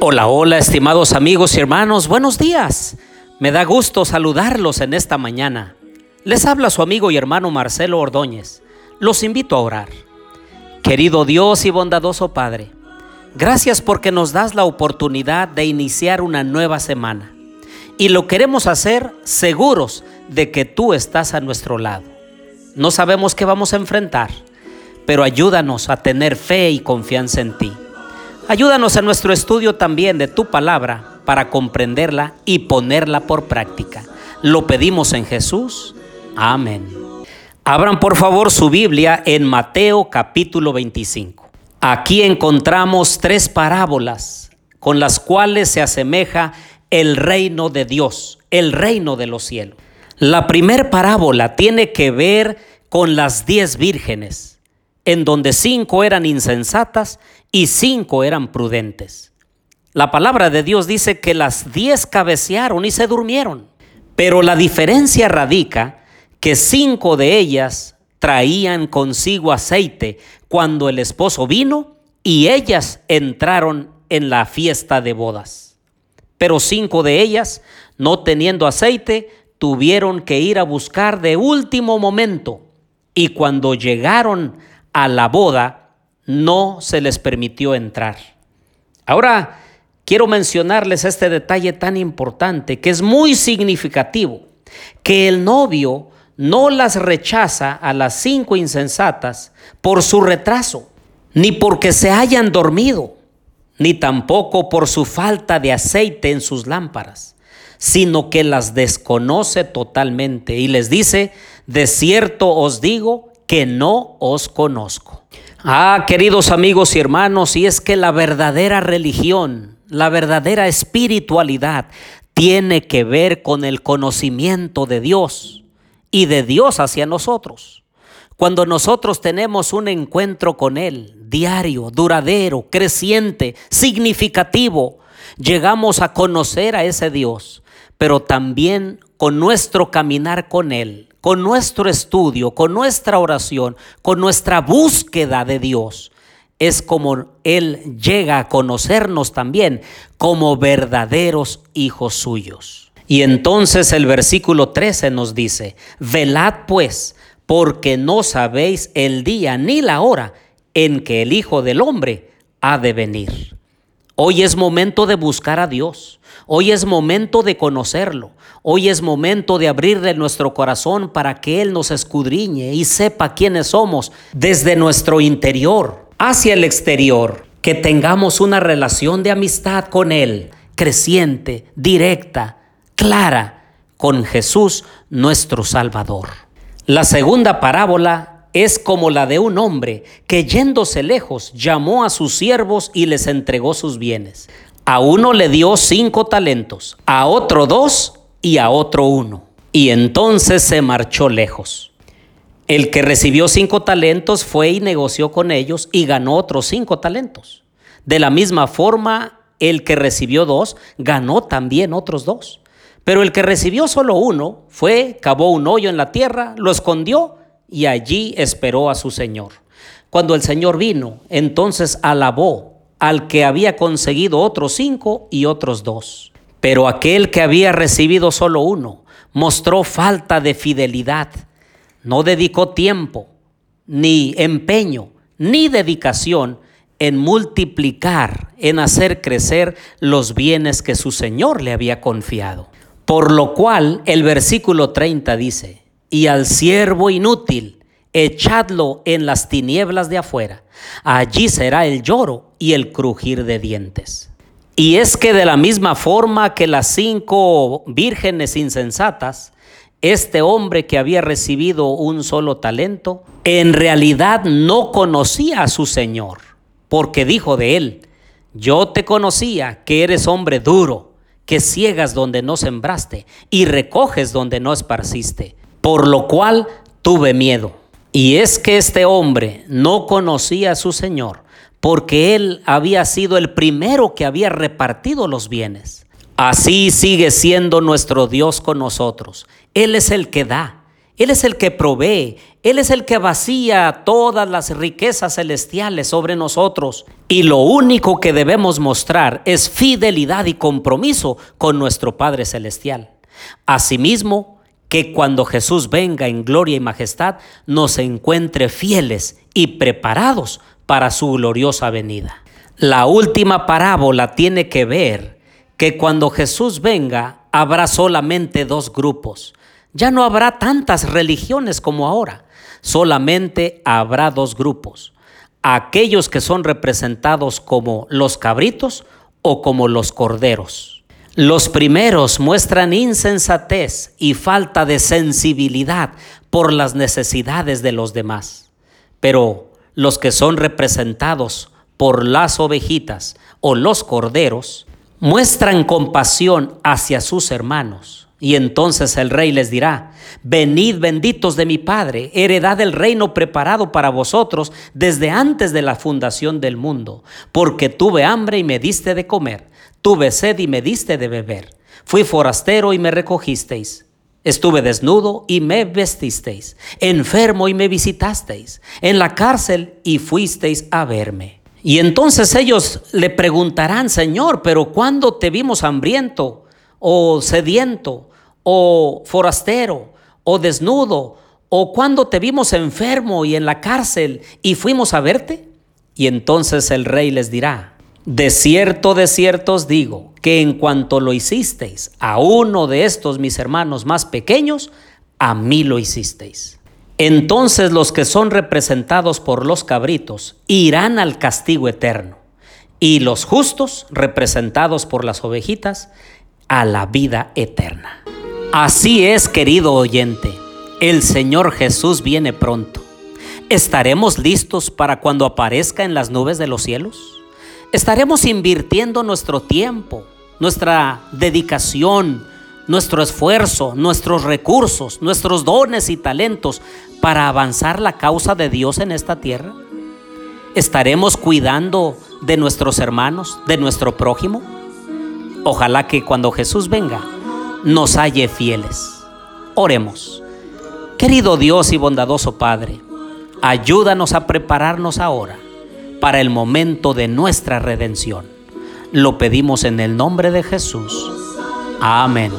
Hola, hola, estimados amigos y hermanos, buenos días. Me da gusto saludarlos en esta mañana. Les habla su amigo y hermano Marcelo Ordóñez. Los invito a orar. Querido Dios y bondadoso Padre, gracias porque nos das la oportunidad de iniciar una nueva semana. Y lo queremos hacer seguros de que tú estás a nuestro lado. No sabemos qué vamos a enfrentar, pero ayúdanos a tener fe y confianza en ti. Ayúdanos en nuestro estudio también de tu palabra para comprenderla y ponerla por práctica. Lo pedimos en Jesús. Amén. Abran por favor su Biblia en Mateo capítulo 25. Aquí encontramos tres parábolas con las cuales se asemeja el reino de Dios, el reino de los cielos. La primer parábola tiene que ver con las diez vírgenes en donde cinco eran insensatas y cinco eran prudentes. La palabra de Dios dice que las diez cabecearon y se durmieron, pero la diferencia radica que cinco de ellas traían consigo aceite cuando el esposo vino y ellas entraron en la fiesta de bodas. Pero cinco de ellas, no teniendo aceite, tuvieron que ir a buscar de último momento y cuando llegaron a la boda, no se les permitió entrar. Ahora, quiero mencionarles este detalle tan importante que es muy significativo, que el novio no las rechaza a las cinco insensatas por su retraso, ni porque se hayan dormido, ni tampoco por su falta de aceite en sus lámparas, sino que las desconoce totalmente y les dice, de cierto os digo que no os conozco. Ah, queridos amigos y hermanos, y es que la verdadera religión, la verdadera espiritualidad tiene que ver con el conocimiento de Dios y de Dios hacia nosotros. Cuando nosotros tenemos un encuentro con Él, diario, duradero, creciente, significativo, llegamos a conocer a ese Dios, pero también con nuestro caminar con Él con nuestro estudio, con nuestra oración, con nuestra búsqueda de Dios, es como Él llega a conocernos también como verdaderos hijos suyos. Y entonces el versículo 13 nos dice, velad pues, porque no sabéis el día ni la hora en que el Hijo del Hombre ha de venir. Hoy es momento de buscar a Dios. Hoy es momento de conocerlo. Hoy es momento de abrirle nuestro corazón para que Él nos escudriñe y sepa quiénes somos desde nuestro interior hacia el exterior. Que tengamos una relación de amistad con Él, creciente, directa, clara, con Jesús nuestro Salvador. La segunda parábola es como la de un hombre que yéndose lejos llamó a sus siervos y les entregó sus bienes. A uno le dio cinco talentos, a otro dos y a otro uno. Y entonces se marchó lejos. El que recibió cinco talentos fue y negoció con ellos y ganó otros cinco talentos. De la misma forma, el que recibió dos ganó también otros dos. Pero el que recibió solo uno fue, cavó un hoyo en la tierra, lo escondió y allí esperó a su Señor. Cuando el Señor vino, entonces alabó al que había conseguido otros cinco y otros dos. Pero aquel que había recibido solo uno mostró falta de fidelidad, no dedicó tiempo, ni empeño, ni dedicación en multiplicar, en hacer crecer los bienes que su Señor le había confiado. Por lo cual el versículo 30 dice, y al siervo inútil, echadlo en las tinieblas de afuera. Allí será el lloro y el crujir de dientes. Y es que de la misma forma que las cinco vírgenes insensatas, este hombre que había recibido un solo talento, en realidad no conocía a su Señor, porque dijo de él, yo te conocía que eres hombre duro, que ciegas donde no sembraste y recoges donde no esparciste por lo cual tuve miedo. Y es que este hombre no conocía a su Señor, porque él había sido el primero que había repartido los bienes. Así sigue siendo nuestro Dios con nosotros. Él es el que da, Él es el que provee, Él es el que vacía todas las riquezas celestiales sobre nosotros. Y lo único que debemos mostrar es fidelidad y compromiso con nuestro Padre Celestial. Asimismo, que cuando Jesús venga en gloria y majestad, nos encuentre fieles y preparados para su gloriosa venida. La última parábola tiene que ver que cuando Jesús venga habrá solamente dos grupos ya no habrá tantas religiones como ahora, solamente habrá dos grupos, aquellos que son representados como los cabritos o como los corderos. Los primeros muestran insensatez y falta de sensibilidad por las necesidades de los demás, pero los que son representados por las ovejitas o los corderos muestran compasión hacia sus hermanos y entonces el rey les dirá, venid benditos de mi Padre, heredad del reino preparado para vosotros desde antes de la fundación del mundo, porque tuve hambre y me diste de comer, tuve sed y me diste de beber, fui forastero y me recogisteis. Estuve desnudo y me vestisteis, enfermo y me visitasteis, en la cárcel y fuisteis a verme. Y entonces ellos le preguntarán, Señor, pero ¿cuándo te vimos hambriento o sediento o forastero, o desnudo, o cuando te vimos enfermo y en la cárcel y fuimos a verte? Y entonces el rey les dirá, de cierto, de cierto os digo, que en cuanto lo hicisteis a uno de estos mis hermanos más pequeños, a mí lo hicisteis. Entonces los que son representados por los cabritos irán al castigo eterno, y los justos, representados por las ovejitas, a la vida eterna. Así es, querido oyente, el Señor Jesús viene pronto. ¿Estaremos listos para cuando aparezca en las nubes de los cielos? ¿Estaremos invirtiendo nuestro tiempo, nuestra dedicación, nuestro esfuerzo, nuestros recursos, nuestros dones y talentos para avanzar la causa de Dios en esta tierra? ¿Estaremos cuidando de nuestros hermanos, de nuestro prójimo? Ojalá que cuando Jesús venga, nos halle fieles. Oremos. Querido Dios y bondadoso Padre, ayúdanos a prepararnos ahora para el momento de nuestra redención. Lo pedimos en el nombre de Jesús. Amén.